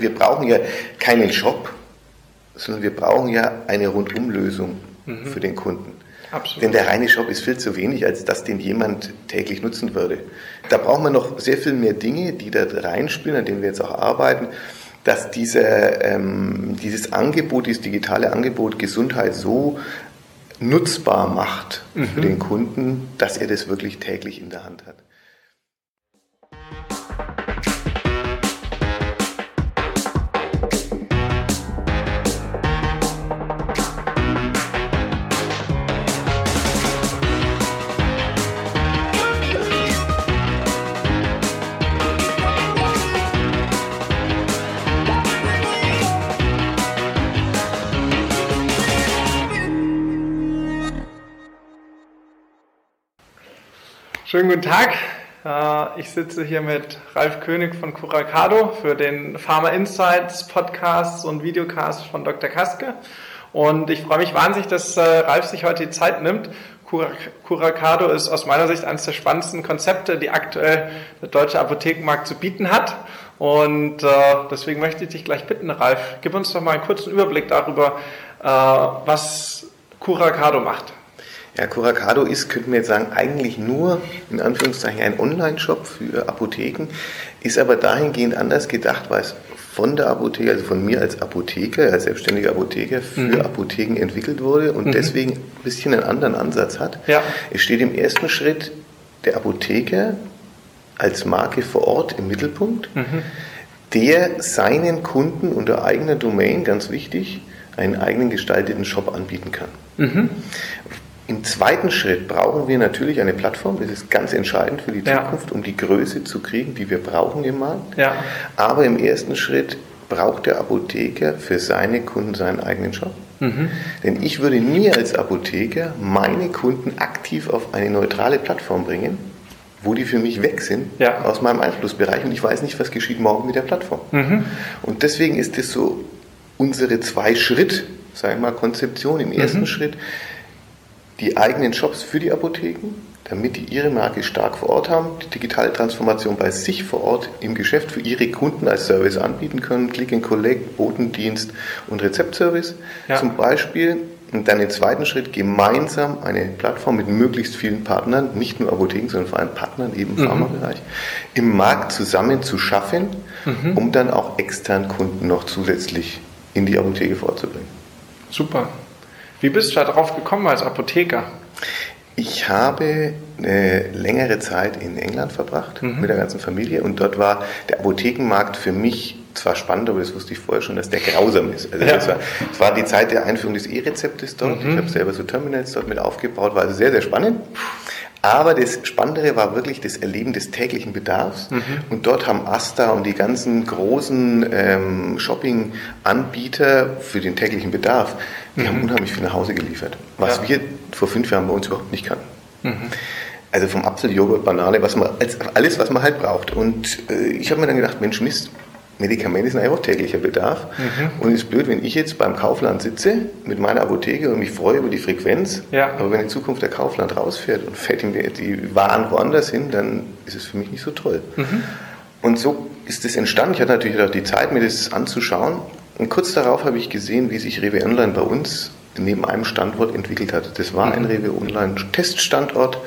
Wir brauchen ja keinen Shop, sondern wir brauchen ja eine Rundumlösung mhm. für den Kunden. Absolut. Denn der reine Shop ist viel zu wenig, als dass den jemand täglich nutzen würde. Da brauchen wir noch sehr viel mehr Dinge, die da reinspielen, an denen wir jetzt auch arbeiten, dass diese, ähm, dieses Angebot, dieses digitale Angebot Gesundheit so nutzbar macht mhm. für den Kunden, dass er das wirklich täglich in der Hand hat. Schönen guten Tag. Äh, ich sitze hier mit Ralf König von Curacado für den Pharma Insights Podcast und Videocast von Dr. Kaske. Und ich freue mich wahnsinnig, dass äh, Ralf sich heute die Zeit nimmt. Curacado ist aus meiner Sicht eines der spannendsten Konzepte, die aktuell der deutsche Apothekenmarkt zu bieten hat. Und äh, deswegen möchte ich dich gleich bitten, Ralf, gib uns doch mal einen kurzen Überblick darüber, was Curacado macht. Ja, Curacado ist, könnten wir jetzt sagen, eigentlich nur in Anführungszeichen ein Online-Shop für Apotheken, ist aber dahingehend anders gedacht, weil es von der Apotheke, also von mir als Apotheker, als selbstständiger Apotheker für mhm. Apotheken entwickelt wurde und mhm. deswegen ein bisschen einen anderen Ansatz hat. Ja. Es steht im ersten Schritt der Apotheker als Marke vor Ort im Mittelpunkt, mhm. der seinen Kunden unter eigener Domain, ganz wichtig, einen eigenen gestalteten Shop anbieten kann. Mhm. Im zweiten Schritt brauchen wir natürlich eine Plattform, das ist ganz entscheidend für die Zukunft, ja. um die Größe zu kriegen, die wir brauchen im Markt. Ja. Aber im ersten Schritt braucht der Apotheker für seine Kunden seinen eigenen Shop. Mhm. Denn ich würde nie als Apotheker meine Kunden aktiv auf eine neutrale Plattform bringen, wo die für mich weg sind ja. aus meinem Einflussbereich und ich weiß nicht, was geschieht morgen mit der Plattform. Mhm. Und deswegen ist es so unsere zwei Schritt, sagen wir mal, Konzeption im ersten mhm. Schritt die eigenen Shops für die Apotheken, damit die ihre Marke stark vor Ort haben, die digitale Transformation bei sich vor Ort im Geschäft für ihre Kunden als Service anbieten können, Click and Collect, Botendienst und Rezeptservice ja. zum Beispiel. Und dann im zweiten Schritt gemeinsam eine Plattform mit möglichst vielen Partnern, nicht nur Apotheken, sondern vor allem Partnern eben im mhm. Pharmabereich, im Markt zusammen zu schaffen, mhm. um dann auch extern Kunden noch zusätzlich in die Apotheke vorzubringen. Super. Wie bist du darauf gekommen als Apotheker? Ich habe eine längere Zeit in England verbracht mhm. mit der ganzen Familie und dort war der Apothekenmarkt für mich zwar spannend, aber das wusste ich vorher schon, dass der grausam ist. Also ja. das, war, das, war, die Zeit der Einführung des E-Rezeptes dort. Mhm. Ich habe selber so Terminals dort mit aufgebaut, war also sehr, sehr spannend. Aber das Spannendere war wirklich das Erleben des täglichen Bedarfs. Mhm. Und dort haben Asta und die ganzen großen ähm, Shopping-Anbieter für den täglichen Bedarf, die mhm. haben unheimlich viel nach Hause geliefert, was ja. wir vor fünf Jahren bei uns überhaupt nicht kannten. Mhm. Also vom Apfel, Joghurt, Banane, was man, alles, was man halt braucht. Und äh, ich habe mir dann gedacht, Mensch, Mist, Medikamente sind einfach täglicher Bedarf. Mhm. Und es ist blöd, wenn ich jetzt beim Kaufland sitze mit meiner Apotheke und mich freue über die Frequenz. Ja. Aber wenn in Zukunft der Kaufland rausfährt und fällt ihm die Waren woanders hin, dann ist es für mich nicht so toll. Mhm. Und so ist es entstanden. Ich hatte natürlich auch die Zeit, mir das anzuschauen. Und kurz darauf habe ich gesehen, wie sich Rewe Online bei uns neben einem Standort entwickelt hat. Das war ein mhm. Rewe Online Teststandort.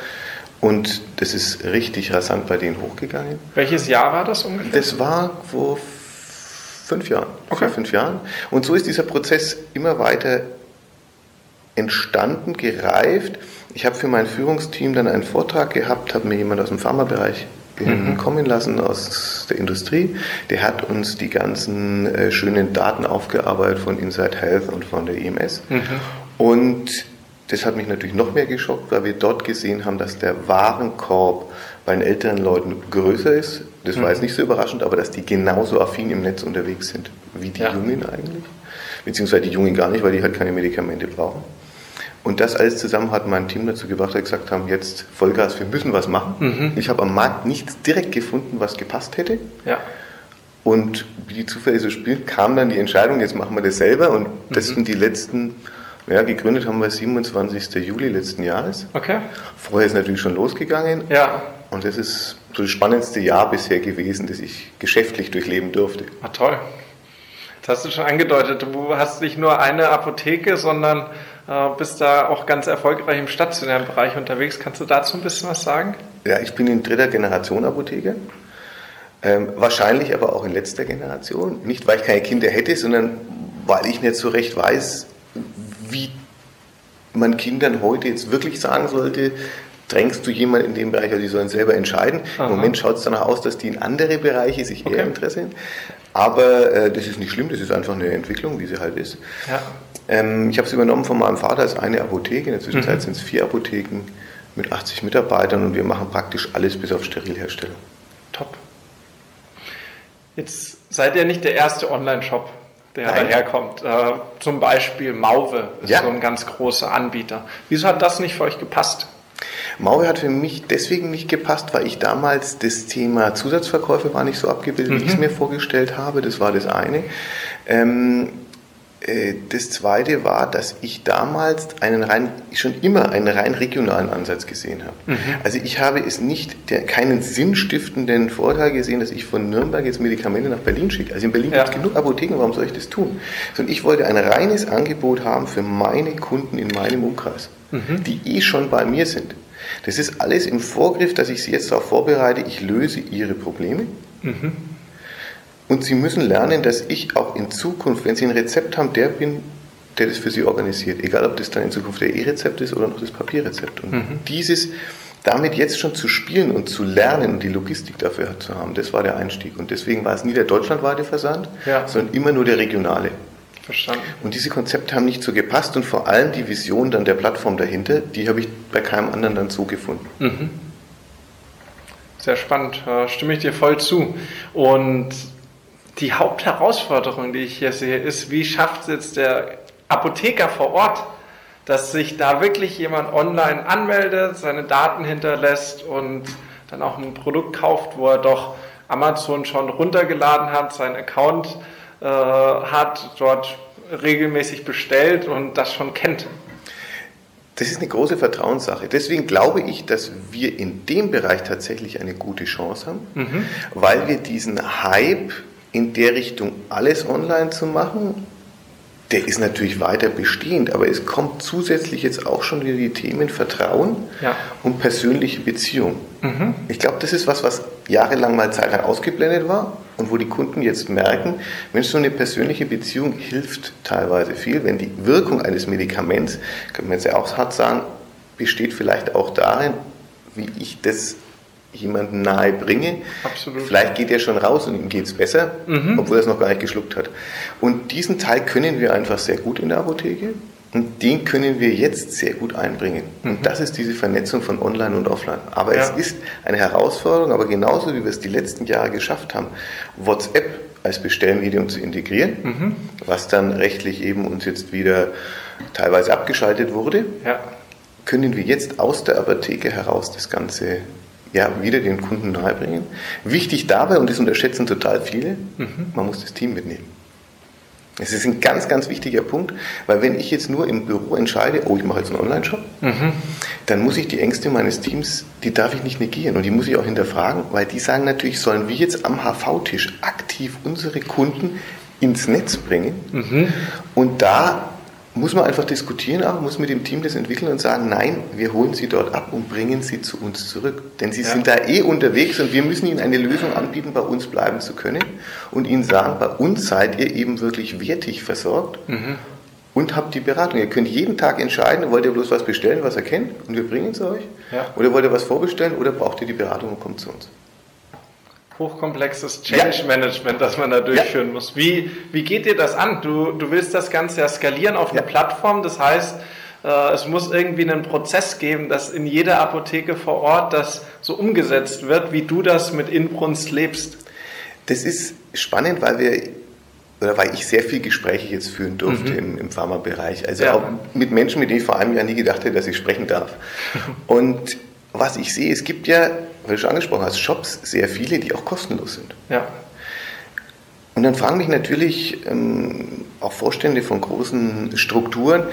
Und das ist richtig rasant bei denen hochgegangen. Welches Jahr war das ungefähr? Das war vor fünf Jahren. Okay. Vor fünf Jahren. Und so ist dieser Prozess immer weiter entstanden, gereift. Ich habe für mein Führungsteam dann einen Vortrag gehabt, habe mir jemand aus dem Pharmabereich mhm. kommen lassen aus der Industrie. Der hat uns die ganzen äh, schönen Daten aufgearbeitet von Inside Health und von der EMS. Mhm. Und das hat mich natürlich noch mehr geschockt, weil wir dort gesehen haben, dass der Warenkorb bei den älteren Leuten größer ist. Das mhm. war jetzt nicht so überraschend, aber dass die genauso affin im Netz unterwegs sind wie die ja. Jungen eigentlich. Beziehungsweise die Jungen gar nicht, weil die halt keine Medikamente brauchen. Und das alles zusammen hat mein Team dazu gebracht, dass wir gesagt haben, jetzt Vollgas, wir müssen was machen. Mhm. Ich habe am Markt nichts direkt gefunden, was gepasst hätte. Ja. Und wie die Zufälle so spielen, kam dann die Entscheidung, jetzt machen wir das selber. Und das mhm. sind die letzten ja, gegründet haben wir 27. Juli letzten Jahres. Okay. Vorher ist natürlich schon losgegangen. Ja. Und das ist so das spannendste Jahr bisher gewesen, das ich geschäftlich durchleben durfte. Ah, toll. Das hast du schon angedeutet. Du hast nicht nur eine Apotheke, sondern bist da auch ganz erfolgreich im stationären Bereich unterwegs. Kannst du dazu ein bisschen was sagen? Ja, ich bin in dritter Generation Apotheker. Ähm, wahrscheinlich aber auch in letzter Generation. Nicht, weil ich keine Kinder hätte, sondern weil ich nicht so recht weiß, wie man Kindern heute jetzt wirklich sagen sollte, drängst du jemanden in dem Bereich, also die sollen selber entscheiden. Aha. Im Moment schaut es danach aus, dass die in andere Bereiche sich okay. eher interessieren. Aber äh, das ist nicht schlimm, das ist einfach eine Entwicklung, wie sie halt ist. Ja. Ähm, ich habe es übernommen von meinem Vater als eine Apotheke. In der Zwischenzeit mhm. sind es vier Apotheken mit 80 Mitarbeitern und wir machen praktisch alles bis auf Sterilherstellung. Top. Jetzt seid ihr nicht der erste Online-Shop, der Nein. daherkommt. Äh, zum Beispiel Mauve ist ja. so ein ganz großer Anbieter. Wieso hat das nicht für euch gepasst? Mauve hat für mich deswegen nicht gepasst, weil ich damals das Thema Zusatzverkäufe war nicht so abgebildet, mhm. wie ich es mir vorgestellt habe. Das war das eine. Ähm, äh, das zweite war, dass ich damals einen rein, schon immer einen rein regionalen Ansatz gesehen habe. Mhm. Also ich habe es nicht, der, keinen sinnstiftenden Vorteil gesehen, dass ich von Nürnberg jetzt Medikamente nach Berlin schicke. Also in Berlin ja. gibt es genug Apotheken, warum soll ich das tun? Sondern ich wollte ein reines Angebot haben für meine Kunden in meinem Umkreis, mhm. die eh schon bei mir sind. Das ist alles im Vorgriff, dass ich sie jetzt darauf vorbereite, ich löse ihre Probleme. Mhm. Und Sie müssen lernen, dass ich auch in Zukunft, wenn Sie ein Rezept haben, der bin, der das für Sie organisiert. Egal, ob das dann in Zukunft der E-Rezept ist oder noch das Papierrezept. Und mhm. dieses damit jetzt schon zu spielen und zu lernen und die Logistik dafür zu haben, das war der Einstieg. Und deswegen war es nie der deutschlandweite Versand, ja. sondern immer nur der regionale. Verstanden. Und diese Konzepte haben nicht so gepasst und vor allem die Vision dann der Plattform dahinter, die habe ich bei keinem anderen dann so gefunden. Mhm. Sehr spannend, stimme ich dir voll zu. Und die Hauptherausforderung, die ich hier sehe, ist, wie schafft es jetzt der Apotheker vor Ort, dass sich da wirklich jemand online anmeldet, seine Daten hinterlässt und dann auch ein Produkt kauft, wo er doch Amazon schon runtergeladen hat, seinen Account äh, hat, dort regelmäßig bestellt und das schon kennt. Das ist eine große Vertrauenssache. Deswegen glaube ich, dass wir in dem Bereich tatsächlich eine gute Chance haben, mhm. weil wir diesen Hype in der Richtung alles online zu machen, der ist natürlich weiter bestehend, aber es kommt zusätzlich jetzt auch schon wieder die Themen Vertrauen ja. und persönliche Beziehung. Mhm. Ich glaube, das ist was, was jahrelang mal zeitlang ausgeblendet war und wo die Kunden jetzt merken, Mensch, so eine persönliche Beziehung hilft teilweise viel, wenn die Wirkung eines Medikaments, kann man jetzt ja auch hart sagen, besteht vielleicht auch darin, wie ich das jemanden nahe bringe. Absolut. Vielleicht geht er schon raus und ihm geht es besser, mhm. obwohl er es noch gar nicht geschluckt hat. Und diesen Teil können wir einfach sehr gut in der Apotheke und den können wir jetzt sehr gut einbringen. Mhm. Und das ist diese Vernetzung von Online und Offline. Aber ja. es ist eine Herausforderung, aber genauso wie wir es die letzten Jahre geschafft haben, WhatsApp als Bestellmedium zu integrieren, mhm. was dann rechtlich eben uns jetzt wieder teilweise abgeschaltet wurde, ja. können wir jetzt aus der Apotheke heraus das Ganze ja, wieder den Kunden nahebringen. Wichtig dabei, und das unterschätzen total viele, mhm. man muss das Team mitnehmen. Es ist ein ganz, ganz wichtiger Punkt, weil wenn ich jetzt nur im Büro entscheide, oh, ich mache jetzt einen Online-Shop, mhm. dann muss ich die Ängste meines Teams, die darf ich nicht negieren und die muss ich auch hinterfragen, weil die sagen natürlich, sollen wir jetzt am HV-Tisch aktiv unsere Kunden ins Netz bringen mhm. und da muss man einfach diskutieren, auch muss mit dem Team das entwickeln und sagen, nein, wir holen sie dort ab und bringen sie zu uns zurück. Denn sie ja. sind da eh unterwegs und wir müssen ihnen eine Lösung anbieten, bei uns bleiben zu können und ihnen sagen, bei uns seid ihr eben wirklich wertig versorgt mhm. und habt die Beratung. Ihr könnt jeden Tag entscheiden, wollt ihr bloß was bestellen, was ihr kennt und wir bringen es euch? Ja. Oder wollt ihr was vorbestellen oder braucht ihr die Beratung und kommt zu uns? Hochkomplexes Change Management, das man da durchführen muss. Wie, wie geht dir das an? Du, du willst das Ganze ja skalieren auf eine. Plattform, das heißt, äh, es muss irgendwie einen Prozess geben, dass in jeder Apotheke vor Ort das so umgesetzt wird, wie du das mit Inbrunst lebst. Das ist spannend, weil wir oder weil ich sehr viel Gespräche jetzt führen durfte mhm. im, im Pharmabereich. Also ja. auch mit Menschen, mit denen ich vor einem Jahr nie gedacht hätte, dass ich sprechen darf. Und was ich sehe, es gibt ja, weil du schon angesprochen hast, Shops, sehr viele, die auch kostenlos sind. Ja. Und dann fragen mich natürlich ähm, auch Vorstände von großen Strukturen,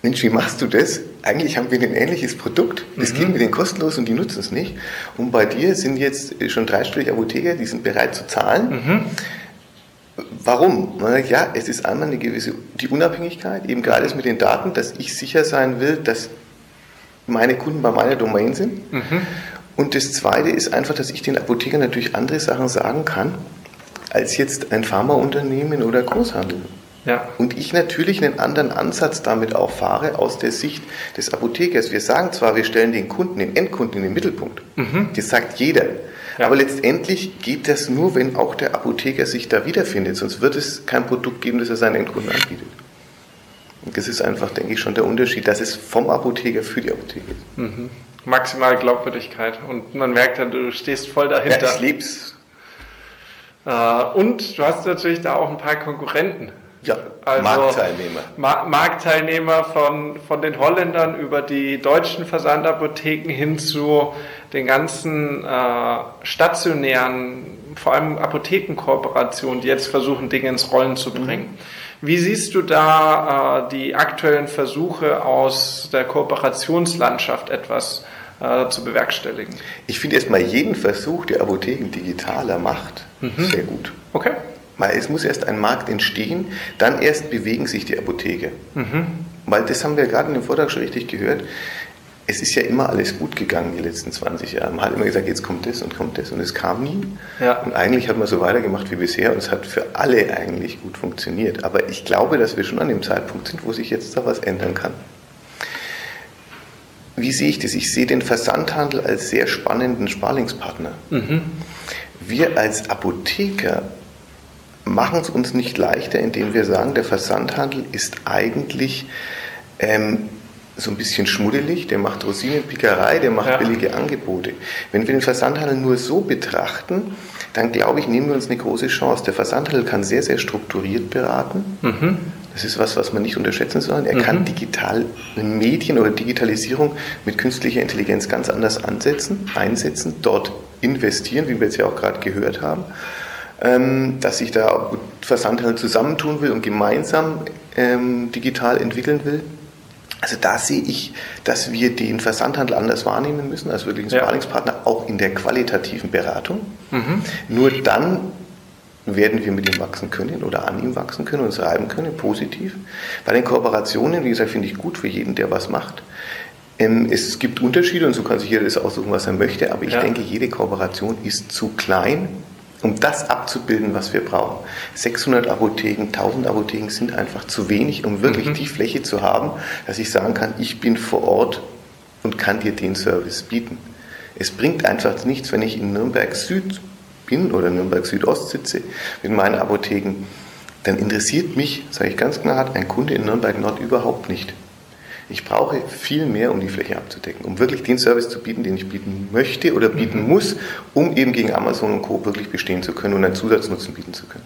Mensch, wie machst du das? Eigentlich haben wir ein ähnliches Produkt, das mhm. geben wir denen kostenlos und die nutzen es nicht. Und bei dir sind jetzt schon dreistellige Apotheker, die sind bereit zu zahlen. Mhm Warum? Ja, es ist einmal eine gewisse die Unabhängigkeit, eben gerade mit den Daten, dass ich sicher sein will, dass meine Kunden bei meiner Domain sind. Mhm. Und das Zweite ist einfach, dass ich den Apothekern natürlich andere Sachen sagen kann, als jetzt ein Pharmaunternehmen oder Großhandel. Ja. Und ich natürlich einen anderen Ansatz damit auch fahre aus der Sicht des Apothekers. Wir sagen zwar, wir stellen den Kunden, den Endkunden in den Mittelpunkt. Mhm. Das sagt jeder. Ja. Aber letztendlich geht das nur, wenn auch der Apotheker sich da wiederfindet. Sonst wird es kein Produkt geben, das er seinen Endkunden anbietet. Das ist einfach, denke ich, schon der Unterschied, dass es vom Apotheker für die Apotheke ist. Mhm. Maximal Glaubwürdigkeit. Und man merkt dann, du stehst voll dahinter. Ja, ich lieb's. Äh, und du hast natürlich da auch ein paar Konkurrenten. Ja, also Marktteilnehmer. Ma Marktteilnehmer von, von den Holländern über die deutschen Versandapotheken hin zu den ganzen äh, stationären, vor allem Apothekenkooperationen, die jetzt versuchen, Dinge ins Rollen zu bringen. Mhm. Wie siehst du da äh, die aktuellen Versuche aus der Kooperationslandschaft etwas äh, zu bewerkstelligen? Ich finde erstmal jeden Versuch, der Apotheken digitaler macht, mhm. sehr gut. Okay. Weil es muss erst ein Markt entstehen, dann erst bewegen sich die Apotheke. Mhm. Weil das haben wir gerade in dem Vortrag schon richtig gehört. Es ist ja immer alles gut gegangen die letzten 20 Jahre. Man hat immer gesagt, jetzt kommt das und kommt das und es kam nie. Ja. Und eigentlich hat man so weitergemacht wie bisher und es hat für alle eigentlich gut funktioniert. Aber ich glaube, dass wir schon an dem Zeitpunkt sind, wo sich jetzt da was ändern kann. Wie sehe ich das? Ich sehe den Versandhandel als sehr spannenden Sparlingspartner. Mhm. Wir als Apotheker machen es uns nicht leichter, indem wir sagen, der Versandhandel ist eigentlich ähm, so ein bisschen schmuddelig, der macht Rosinenpickerei, der macht ja. billige Angebote. Wenn wir den Versandhandel nur so betrachten, dann glaube ich, nehmen wir uns eine große Chance. Der Versandhandel kann sehr, sehr strukturiert beraten. Mhm. Das ist was, was man nicht unterschätzen soll. Er mhm. kann digital Medien oder Digitalisierung mit künstlicher Intelligenz ganz anders ansetzen, einsetzen, dort investieren, wie wir jetzt ja auch gerade gehört haben ähm, dass sich da Versandhandel zusammentun will und gemeinsam ähm, digital entwickeln will. Also da sehe ich, dass wir den Versandhandel anders wahrnehmen müssen als wirklich ein Sparringspartner, auch in der qualitativen Beratung. Mhm. Nur dann werden wir mit ihm wachsen können oder an ihm wachsen können und reiben können, positiv. Bei den Kooperationen, wie gesagt, finde ich gut für jeden, der was macht. Ähm, es gibt Unterschiede und so kann sich jeder das aussuchen, was er möchte, aber ich ja. denke, jede Kooperation ist zu klein, um das abzubilden, was wir brauchen. 600 Apotheken, 1000 Apotheken sind einfach zu wenig, um wirklich mhm. die Fläche zu haben, dass ich sagen kann, ich bin vor Ort und kann dir den Service bieten. Es bringt einfach nichts, wenn ich in Nürnberg Süd bin oder Nürnberg Südost sitze mit meinen Apotheken, dann interessiert mich, sage ich ganz klar, ein Kunde in Nürnberg Nord überhaupt nicht. Ich brauche viel mehr, um die Fläche abzudecken, um wirklich den Service zu bieten, den ich bieten möchte oder bieten mhm. muss, um eben gegen Amazon und Co. wirklich bestehen zu können und einen Zusatznutzen bieten zu können.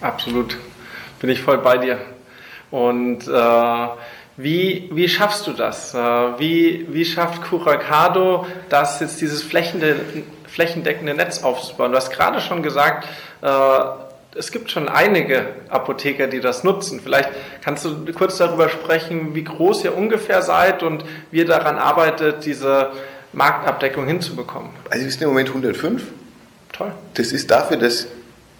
Absolut, bin ich voll bei dir. Und äh, wie, wie schaffst du das? Äh, wie, wie schafft Curacado das, jetzt dieses flächendeckende Netz aufzubauen? Du hast gerade schon gesagt, äh, es gibt schon einige Apotheker, die das nutzen. Vielleicht kannst du kurz darüber sprechen, wie groß ihr ungefähr seid und wie ihr daran arbeitet, diese Marktabdeckung hinzubekommen. Also wir sind im Moment 105. Toll. Das ist dafür, dass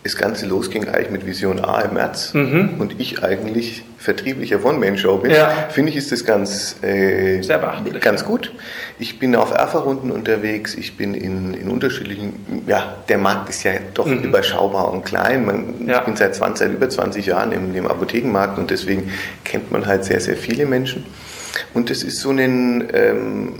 das Ganze losging eigentlich mit Vision A im März mhm. und ich eigentlich vertrieblicher One-Man-Show bin, ja. finde ich, ist das ganz, äh, ganz gut. Ich bin auf Erfahrrunden unterwegs, ich bin in, in unterschiedlichen, ja, der Markt ist ja doch mhm. überschaubar und klein. Man, ja. Ich bin seit, 20, seit über 20 Jahren im, im Apothekenmarkt und deswegen kennt man halt sehr, sehr viele Menschen. Und es ist so ein, ähm,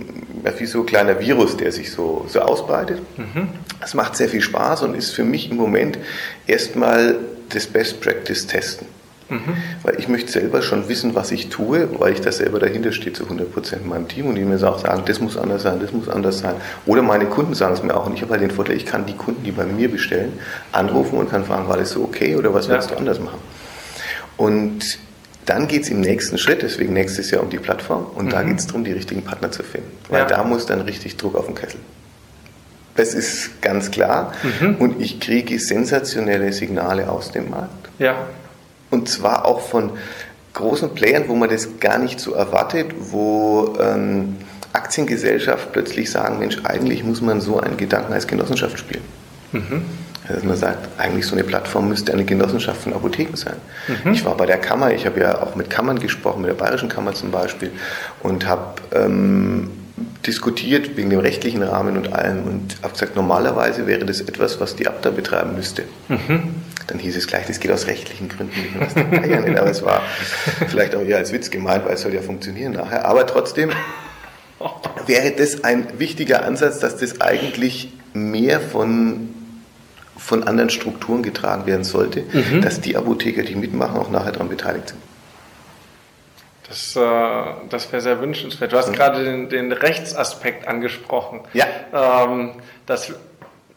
wie so ein kleiner Virus, der sich so, so ausbreitet. Mhm. Es macht sehr viel Spaß und ist für mich im Moment erstmal das Best Practice testen. Mhm. Weil ich möchte selber schon wissen, was ich tue, weil ich da selber dahinter stehe zu 100% in meinem Team und die mir auch sagen, das muss anders sein, das muss anders sein. Oder meine Kunden sagen es mir auch und ich habe halt den Vorteil, ich kann die Kunden, die bei mir bestellen, anrufen und kann fragen, war das so okay oder was willst ja. du anders machen? Und dann geht es im nächsten Schritt, deswegen nächstes Jahr um die Plattform und mhm. da geht es darum, die richtigen Partner zu finden. Weil ja. da muss dann richtig Druck auf den Kessel. Das ist ganz klar. Mhm. Und ich kriege sensationelle Signale aus dem Markt. Ja. Und zwar auch von großen Playern, wo man das gar nicht so erwartet, wo ähm, Aktiengesellschaft plötzlich sagen, Mensch, eigentlich muss man so einen Gedanken als Genossenschaft spielen. Mhm. Also man sagt, eigentlich so eine Plattform müsste eine Genossenschaft von Apotheken sein. Mhm. Ich war bei der Kammer, ich habe ja auch mit Kammern gesprochen, mit der Bayerischen Kammer zum Beispiel, und habe ähm, diskutiert wegen dem rechtlichen Rahmen und allem und habe gesagt, normalerweise wäre das etwas, was die Abda betreiben müsste. Mhm. Dann hieß es gleich, das geht aus rechtlichen Gründen nicht aus den Bayern. Aber es war vielleicht auch eher als Witz gemeint, weil es soll ja funktionieren nachher. Aber trotzdem wäre das ein wichtiger Ansatz, dass das eigentlich mehr von, von anderen Strukturen getragen werden sollte, mhm. dass die Apotheker, die mitmachen, auch nachher daran beteiligt sind. Das, äh, das wäre sehr wünschenswert. Du hast mhm. gerade den, den, Rechtsaspekt angesprochen. Ja. Ähm, das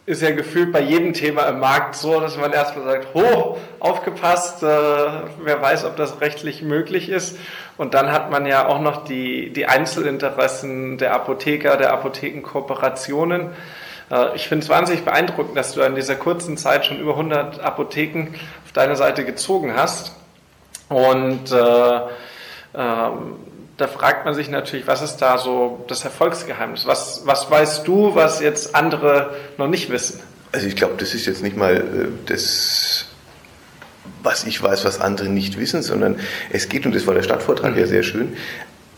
ist ja gefühlt bei jedem Thema im Markt so, dass man erstmal sagt, ho, aufgepasst, äh, wer weiß, ob das rechtlich möglich ist. Und dann hat man ja auch noch die, die Einzelinteressen der Apotheker, der Apothekenkooperationen. Äh, ich finde es wahnsinnig beeindruckend, dass du in dieser kurzen Zeit schon über 100 Apotheken auf deine Seite gezogen hast. Und äh, ähm, da fragt man sich natürlich, was ist da so das Erfolgsgeheimnis? Was, was weißt du, was jetzt andere noch nicht wissen? Also ich glaube, das ist jetzt nicht mal äh, das, was ich weiß, was andere nicht wissen, sondern es geht, und das war der Stadtvortrag mhm. ja sehr schön,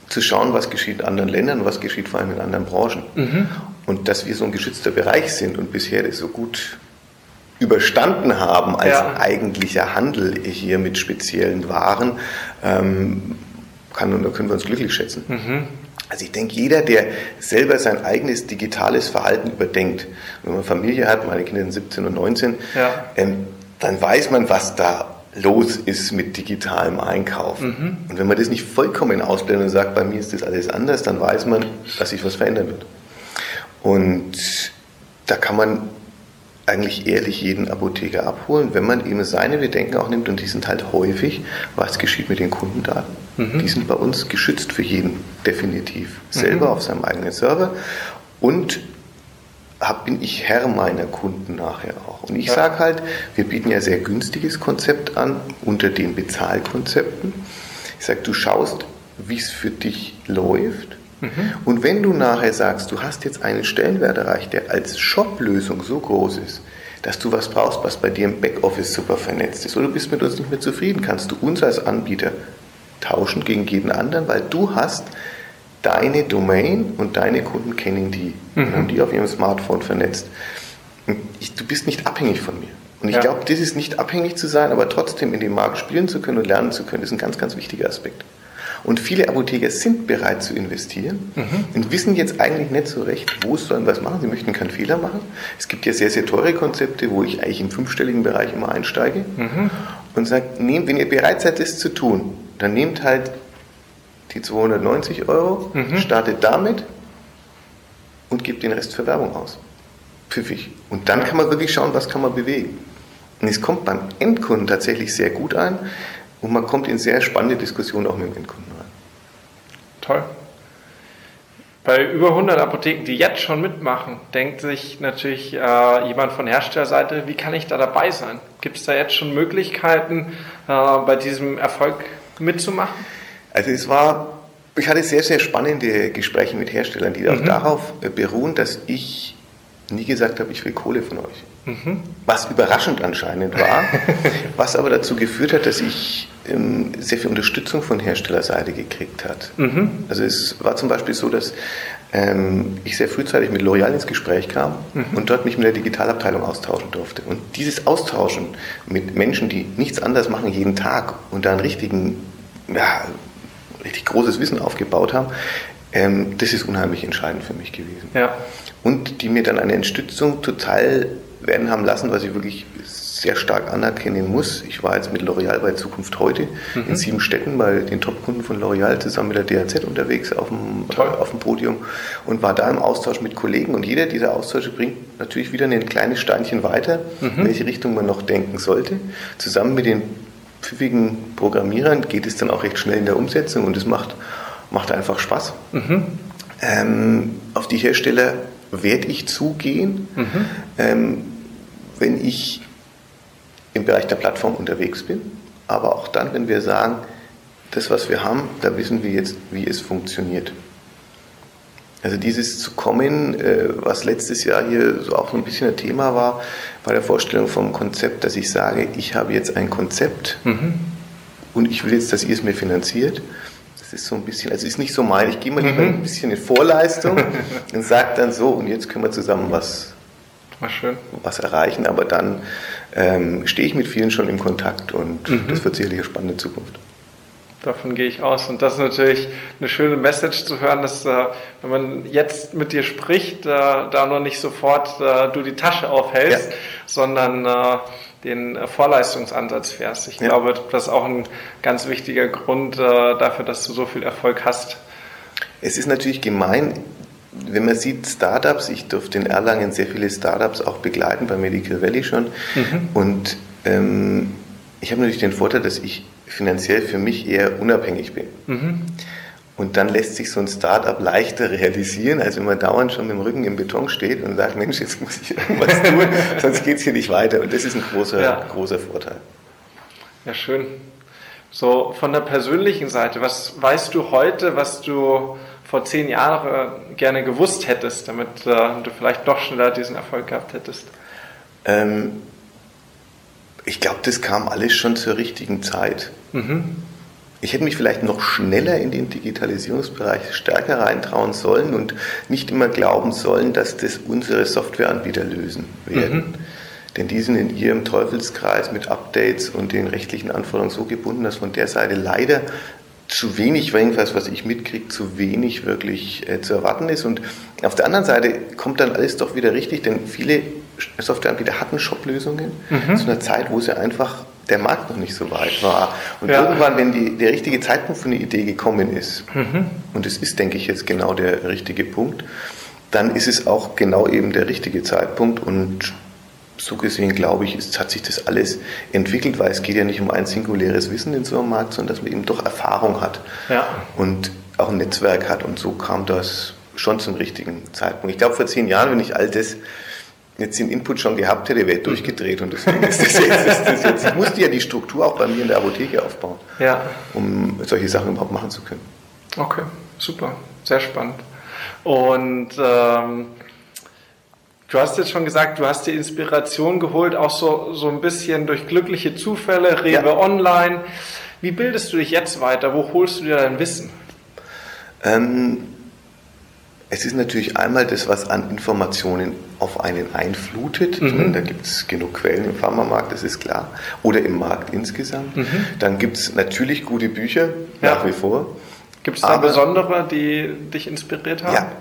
zu schauen, was geschieht in anderen Ländern, was geschieht vor allem in anderen Branchen. Mhm. Und dass wir so ein geschützter Bereich sind und bisher das so gut überstanden haben als ja. eigentlicher Handel hier mit speziellen Waren, ähm, kann und da können wir uns glücklich schätzen. Mhm. Also ich denke, jeder, der selber sein eigenes digitales Verhalten überdenkt, wenn man Familie hat, meine Kinder sind 17 und 19, ja. ähm, dann weiß man, was da los ist mit digitalem Einkaufen. Mhm. Und wenn man das nicht vollkommen ausblendet und sagt, bei mir ist das alles anders, dann weiß man, dass sich was verändern wird. Und da kann man eigentlich ehrlich jeden Apotheker abholen, wenn man eben seine Bedenken auch nimmt und die sind halt häufig, was geschieht mit den Kundendaten. Mhm. Die sind bei uns geschützt für jeden, definitiv. Selber mhm. auf seinem eigenen Server und hab, bin ich Herr meiner Kunden nachher auch. Und ich ja. sage halt, wir bieten ja sehr günstiges Konzept an unter den Bezahlkonzepten. Ich sage, du schaust, wie es für dich läuft Mhm. Und wenn du nachher sagst, du hast jetzt einen Stellenwert erreicht, der als Shop-Lösung so groß ist, dass du was brauchst, was bei dir im Backoffice super vernetzt ist, oder du bist mit uns nicht mehr zufrieden, kannst du uns als Anbieter tauschen gegen jeden anderen, weil du hast deine Domain und deine Kunden kennen die mhm. und haben die auf ihrem Smartphone vernetzt. Ich, du bist nicht abhängig von mir. Und ich ja. glaube, das ist nicht abhängig zu sein, aber trotzdem in dem Markt spielen zu können und lernen zu können, ist ein ganz, ganz wichtiger Aspekt. Und viele Apotheker sind bereit zu investieren mhm. und wissen jetzt eigentlich nicht so recht, wo sollen was machen. Sie möchten keinen Fehler machen. Es gibt ja sehr, sehr teure Konzepte, wo ich eigentlich im fünfstelligen Bereich immer einsteige mhm. und sage, nehmt, wenn ihr bereit seid, das zu tun, dann nehmt halt die 290 Euro, mhm. startet damit und gebt den Rest für Werbung aus. Pfiffig. Und dann kann man wirklich schauen, was kann man bewegen. Und es kommt beim Endkunden tatsächlich sehr gut ein, und man kommt in sehr spannende Diskussionen auch mit dem Endkunden. Toll. Bei über 100 Apotheken, die jetzt schon mitmachen, denkt sich natürlich äh, jemand von Herstellerseite, wie kann ich da dabei sein? Gibt es da jetzt schon Möglichkeiten, äh, bei diesem Erfolg mitzumachen? Also es war, ich hatte sehr, sehr spannende Gespräche mit Herstellern, die mhm. auch darauf beruhen, dass ich nie gesagt habe, ich will Kohle von euch. Mhm. Was überraschend anscheinend war, was aber dazu geführt hat, dass ich ähm, sehr viel Unterstützung von Herstellerseite gekriegt hat. Mhm. Also es war zum Beispiel so, dass ähm, ich sehr frühzeitig mit L'Oreal ins Gespräch kam mhm. und dort mich mit der Digitalabteilung austauschen durfte. Und dieses Austauschen mit Menschen, die nichts anderes machen jeden Tag und da einen richtigen, ja, richtig großes Wissen aufgebaut haben, ähm, das ist unheimlich entscheidend für mich gewesen. Ja. Und die mir dann eine Unterstützung total werden haben lassen, was ich wirklich sehr stark anerkennen muss. Ich war jetzt mit L'Oreal bei Zukunft heute mhm. in sieben Städten bei den Top-Kunden von L'Oreal zusammen mit der DHZ unterwegs auf dem, äh, auf dem Podium und war da im Austausch mit Kollegen. Und jeder dieser Austausche bringt natürlich wieder ein kleines Steinchen weiter, mhm. in welche Richtung man noch denken sollte. Zusammen mit den pfiffigen Programmierern geht es dann auch recht schnell in der Umsetzung und es macht, macht einfach Spaß. Mhm. Ähm, auf die Hersteller werde ich zugehen. Mhm. Ähm, wenn ich im Bereich der Plattform unterwegs bin, aber auch dann, wenn wir sagen, das, was wir haben, da wissen wir jetzt, wie es funktioniert. Also dieses zu kommen, äh, was letztes Jahr hier so auch ein bisschen ein Thema war, bei der Vorstellung vom Konzept, dass ich sage, ich habe jetzt ein Konzept mhm. und ich will jetzt, dass ihr es mir finanziert. Das ist so ein bisschen, also ist nicht so mein, ich gehe mal lieber mhm. ein bisschen in Vorleistung und sage dann so, und jetzt können wir zusammen was, was erreichen, aber dann ähm, stehe ich mit vielen schon im Kontakt und mhm. das wird sicherlich eine spannende Zukunft. Davon gehe ich aus. Und das ist natürlich eine schöne Message zu hören, dass äh, wenn man jetzt mit dir spricht, äh, da noch nicht sofort äh, du die Tasche aufhältst, ja. sondern äh, den Vorleistungsansatz fährst. Ich ja. glaube, das ist auch ein ganz wichtiger Grund äh, dafür, dass du so viel Erfolg hast. Es ist natürlich gemein, wenn man sieht Startups, ich durfte in Erlangen sehr viele Startups auch begleiten, bei Medical Valley schon. Mhm. Und ähm, ich habe natürlich den Vorteil, dass ich finanziell für mich eher unabhängig bin. Mhm. Und dann lässt sich so ein Startup leichter realisieren, als wenn man dauernd schon mit dem Rücken im Beton steht und sagt, Mensch, jetzt muss ich irgendwas tun, sonst geht es hier nicht weiter. Und das ist ein großer, ja. großer Vorteil. Ja, schön. So, von der persönlichen Seite, was weißt du heute, was du vor zehn Jahren gerne gewusst hättest, damit äh, du vielleicht noch schneller diesen Erfolg gehabt hättest? Ähm, ich glaube, das kam alles schon zur richtigen Zeit. Mhm. Ich hätte mich vielleicht noch schneller in den Digitalisierungsbereich stärker reintrauen sollen und nicht immer glauben sollen, dass das unsere Softwareanbieter lösen werden. Mhm. Denn die sind in ihrem Teufelskreis mit Updates und den rechtlichen Anforderungen so gebunden, dass von der Seite leider zu wenig, jedenfalls was ich mitkriege, zu wenig wirklich äh, zu erwarten ist. Und auf der anderen Seite kommt dann alles doch wieder richtig, denn viele Softwareanbieter hatten Shop-Lösungen mhm. zu einer Zeit, wo sie einfach der Markt noch nicht so weit war. Und ja. irgendwann, wenn die, der richtige Zeitpunkt für eine Idee gekommen ist, mhm. und es ist, denke ich, jetzt genau der richtige Punkt, dann ist es auch genau eben der richtige Zeitpunkt und so gesehen, glaube ich, ist, hat sich das alles entwickelt, weil es geht ja nicht um ein singuläres Wissen in so einem Markt, sondern dass man eben doch Erfahrung hat ja. und auch ein Netzwerk hat und so kam das schon zum richtigen Zeitpunkt. Ich glaube, vor zehn Jahren, wenn ich all das jetzt den Input schon gehabt hätte, wäre durchgedreht und deswegen ist das jetzt, ist das jetzt. Ich musste ja die Struktur auch bei mir in der Apotheke aufbauen, ja. um solche Sachen überhaupt machen zu können. Okay, super, sehr spannend. Und ähm, du hast jetzt schon gesagt, du hast die Inspiration geholt, auch so, so ein bisschen durch glückliche Zufälle, Rewe ja. Online. Wie bildest du dich jetzt weiter? Wo holst du dir dein Wissen? Ähm, es ist natürlich einmal das, was an Informationen auf einen einflutet. Mhm. Meine, da gibt es genug Quellen im Pharmamarkt, das ist klar. Oder im Markt insgesamt. Mhm. Dann gibt es natürlich gute Bücher, ja. nach wie vor. Gibt es da besondere, die dich inspiriert haben? Ja,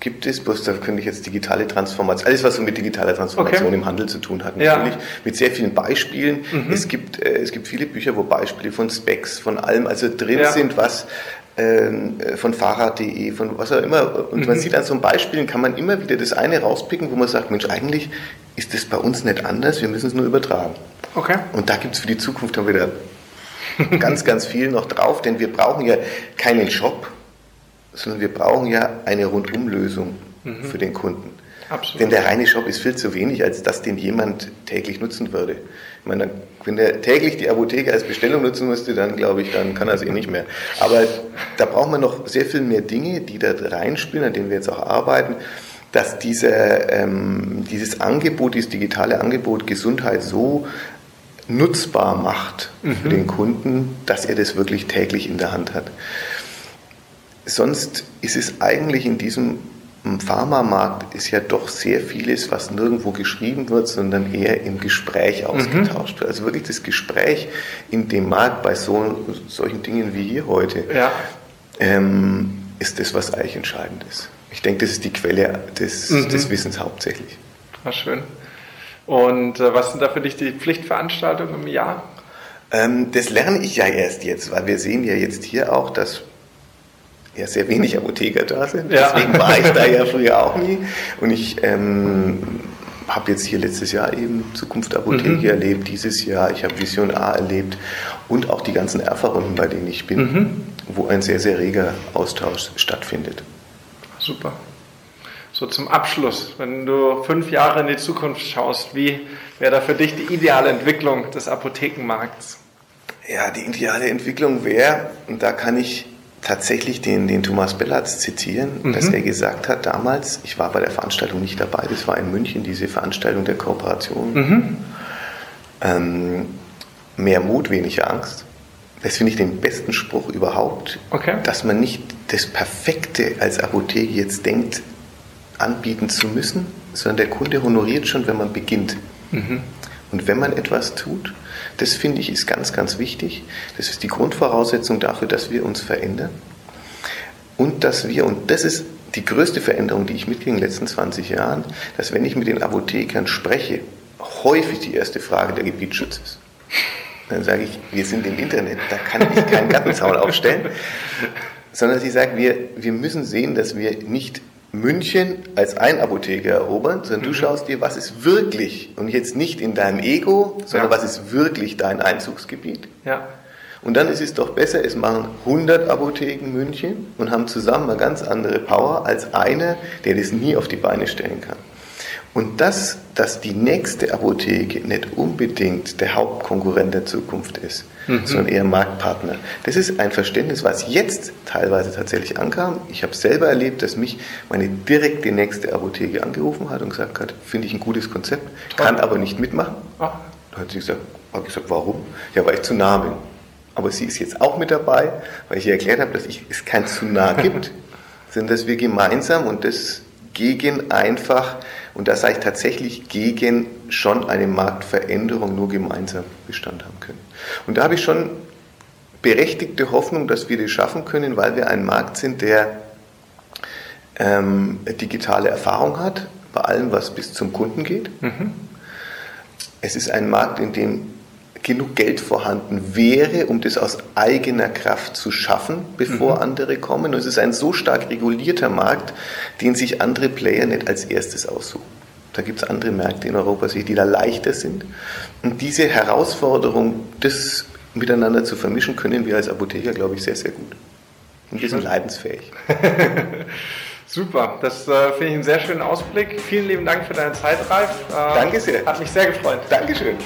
gibt es, bloß da könnte ich jetzt digitale Transformation, alles was so mit digitaler Transformation okay. im Handel zu tun hat, natürlich, ja. mit sehr vielen Beispielen. Mhm. Es, gibt, äh, es gibt viele Bücher, wo Beispiele von Specs, von allem also drin ja. sind, was von Fahrrad.de, von was auch immer. Und mhm. man sieht an so einem Beispielen, kann man immer wieder das eine rauspicken, wo man sagt, Mensch, eigentlich ist das bei uns nicht anders, wir müssen es nur übertragen. Okay. Und da gibt es für die Zukunft dann wieder ganz, ganz viel noch drauf, denn wir brauchen ja keinen Shop, sondern wir brauchen ja eine Rundumlösung mhm. für den Kunden. Absolut. Denn der reine Shop ist viel zu wenig, als dass den jemand täglich nutzen würde. Ich meine, wenn der täglich die Apotheke als Bestellung nutzen müsste, dann glaube ich, dann kann er es eh nicht mehr. Aber da braucht man noch sehr viel mehr Dinge, die da reinspielen, an denen wir jetzt auch arbeiten, dass diese, ähm, dieses Angebot, dieses digitale Angebot Gesundheit so nutzbar macht mhm. für den Kunden, dass er das wirklich täglich in der Hand hat. Sonst ist es eigentlich in diesem im Pharmamarkt ist ja doch sehr vieles, was nirgendwo geschrieben wird, sondern eher im Gespräch mhm. ausgetauscht wird. Also wirklich das Gespräch in dem Markt bei so, solchen Dingen wie hier heute ja. ähm, ist das, was eigentlich entscheidend ist. Ich denke, das ist die Quelle des, mhm. des Wissens hauptsächlich. War schön. Und äh, was sind da für dich die Pflichtveranstaltungen im Jahr? Ähm, das lerne ich ja erst jetzt, weil wir sehen ja jetzt hier auch, dass ja sehr wenig Apotheker da sind. Ja. Deswegen war ich da ja früher auch nie. Und ich ähm, habe jetzt hier letztes Jahr eben Zukunft Apotheke mhm. erlebt, dieses Jahr, ich habe Vision A erlebt und auch die ganzen Erfahrungen, bei denen ich bin, mhm. wo ein sehr, sehr reger Austausch stattfindet. Super. So zum Abschluss, wenn du fünf Jahre in die Zukunft schaust, wie wäre da für dich die ideale Entwicklung des Apothekenmarkts? Ja, die ideale Entwicklung wäre, und da kann ich tatsächlich den, den Thomas Bellatz zitieren, mhm. dass er gesagt hat damals, ich war bei der Veranstaltung nicht dabei, das war in München, diese Veranstaltung der Kooperation. Mhm. Ähm, mehr Mut, weniger Angst. Das finde ich den besten Spruch überhaupt, okay. dass man nicht das Perfekte als Apotheke jetzt denkt, anbieten zu müssen, sondern der Kunde honoriert schon, wenn man beginnt. Mhm. Und wenn man etwas tut, das finde ich ist ganz, ganz wichtig. Das ist die Grundvoraussetzung dafür, dass wir uns verändern. Und dass wir, und das ist die größte Veränderung, die ich mitkriege in den letzten 20 Jahren, dass wenn ich mit den Apothekern spreche, häufig die erste Frage der Gebietsschutz ist. Dann sage ich, wir sind im Internet, da kann ich keinen Gartenzaun aufstellen, sondern sie sagen, wir, wir müssen sehen, dass wir nicht München als ein Apotheker erobern, sondern mhm. du schaust dir, was ist wirklich und jetzt nicht in deinem Ego, sondern ja. was ist wirklich dein Einzugsgebiet. Ja. Und dann ist es doch besser, es machen 100 Apotheken München und haben zusammen eine ganz andere Power als eine, der das nie auf die Beine stellen kann. Und das, dass die nächste Apotheke nicht unbedingt der Hauptkonkurrent der Zukunft ist, mhm. sondern eher Marktpartner, das ist ein Verständnis, was jetzt teilweise tatsächlich ankam. Ich habe selber erlebt, dass mich meine direkte nächste Apotheke angerufen hat und gesagt hat, finde ich ein gutes Konzept, kann aber nicht mitmachen. Ach. Da hat sie gesagt, habe gesagt, warum? Ja, weil ich zu nah bin. Aber sie ist jetzt auch mit dabei, weil ich ihr erklärt habe, dass ich, es kein zu nah gibt, sondern dass wir gemeinsam und das gegen einfach und da sage ich tatsächlich gegen schon eine Marktveränderung nur gemeinsam Bestand haben können. Und da habe ich schon berechtigte Hoffnung, dass wir das schaffen können, weil wir ein Markt sind, der ähm, digitale Erfahrung hat, bei allem, was bis zum Kunden geht. Mhm. Es ist ein Markt, in dem genug Geld vorhanden wäre, um das aus eigener Kraft zu schaffen, bevor mhm. andere kommen. Und es ist ein so stark regulierter Markt, den sich andere Player nicht als erstes aussuchen. Da gibt es andere Märkte in Europa, die da leichter sind. Und diese Herausforderung, das miteinander zu vermischen, können wir als Apotheker, glaube ich, sehr, sehr gut. Und wir sind leidensfähig. Super, das äh, finde ich einen sehr schönen Ausblick. Vielen lieben Dank für deine Zeit, Ralf. Äh, Danke sehr. Hat mich sehr gefreut. Dankeschön.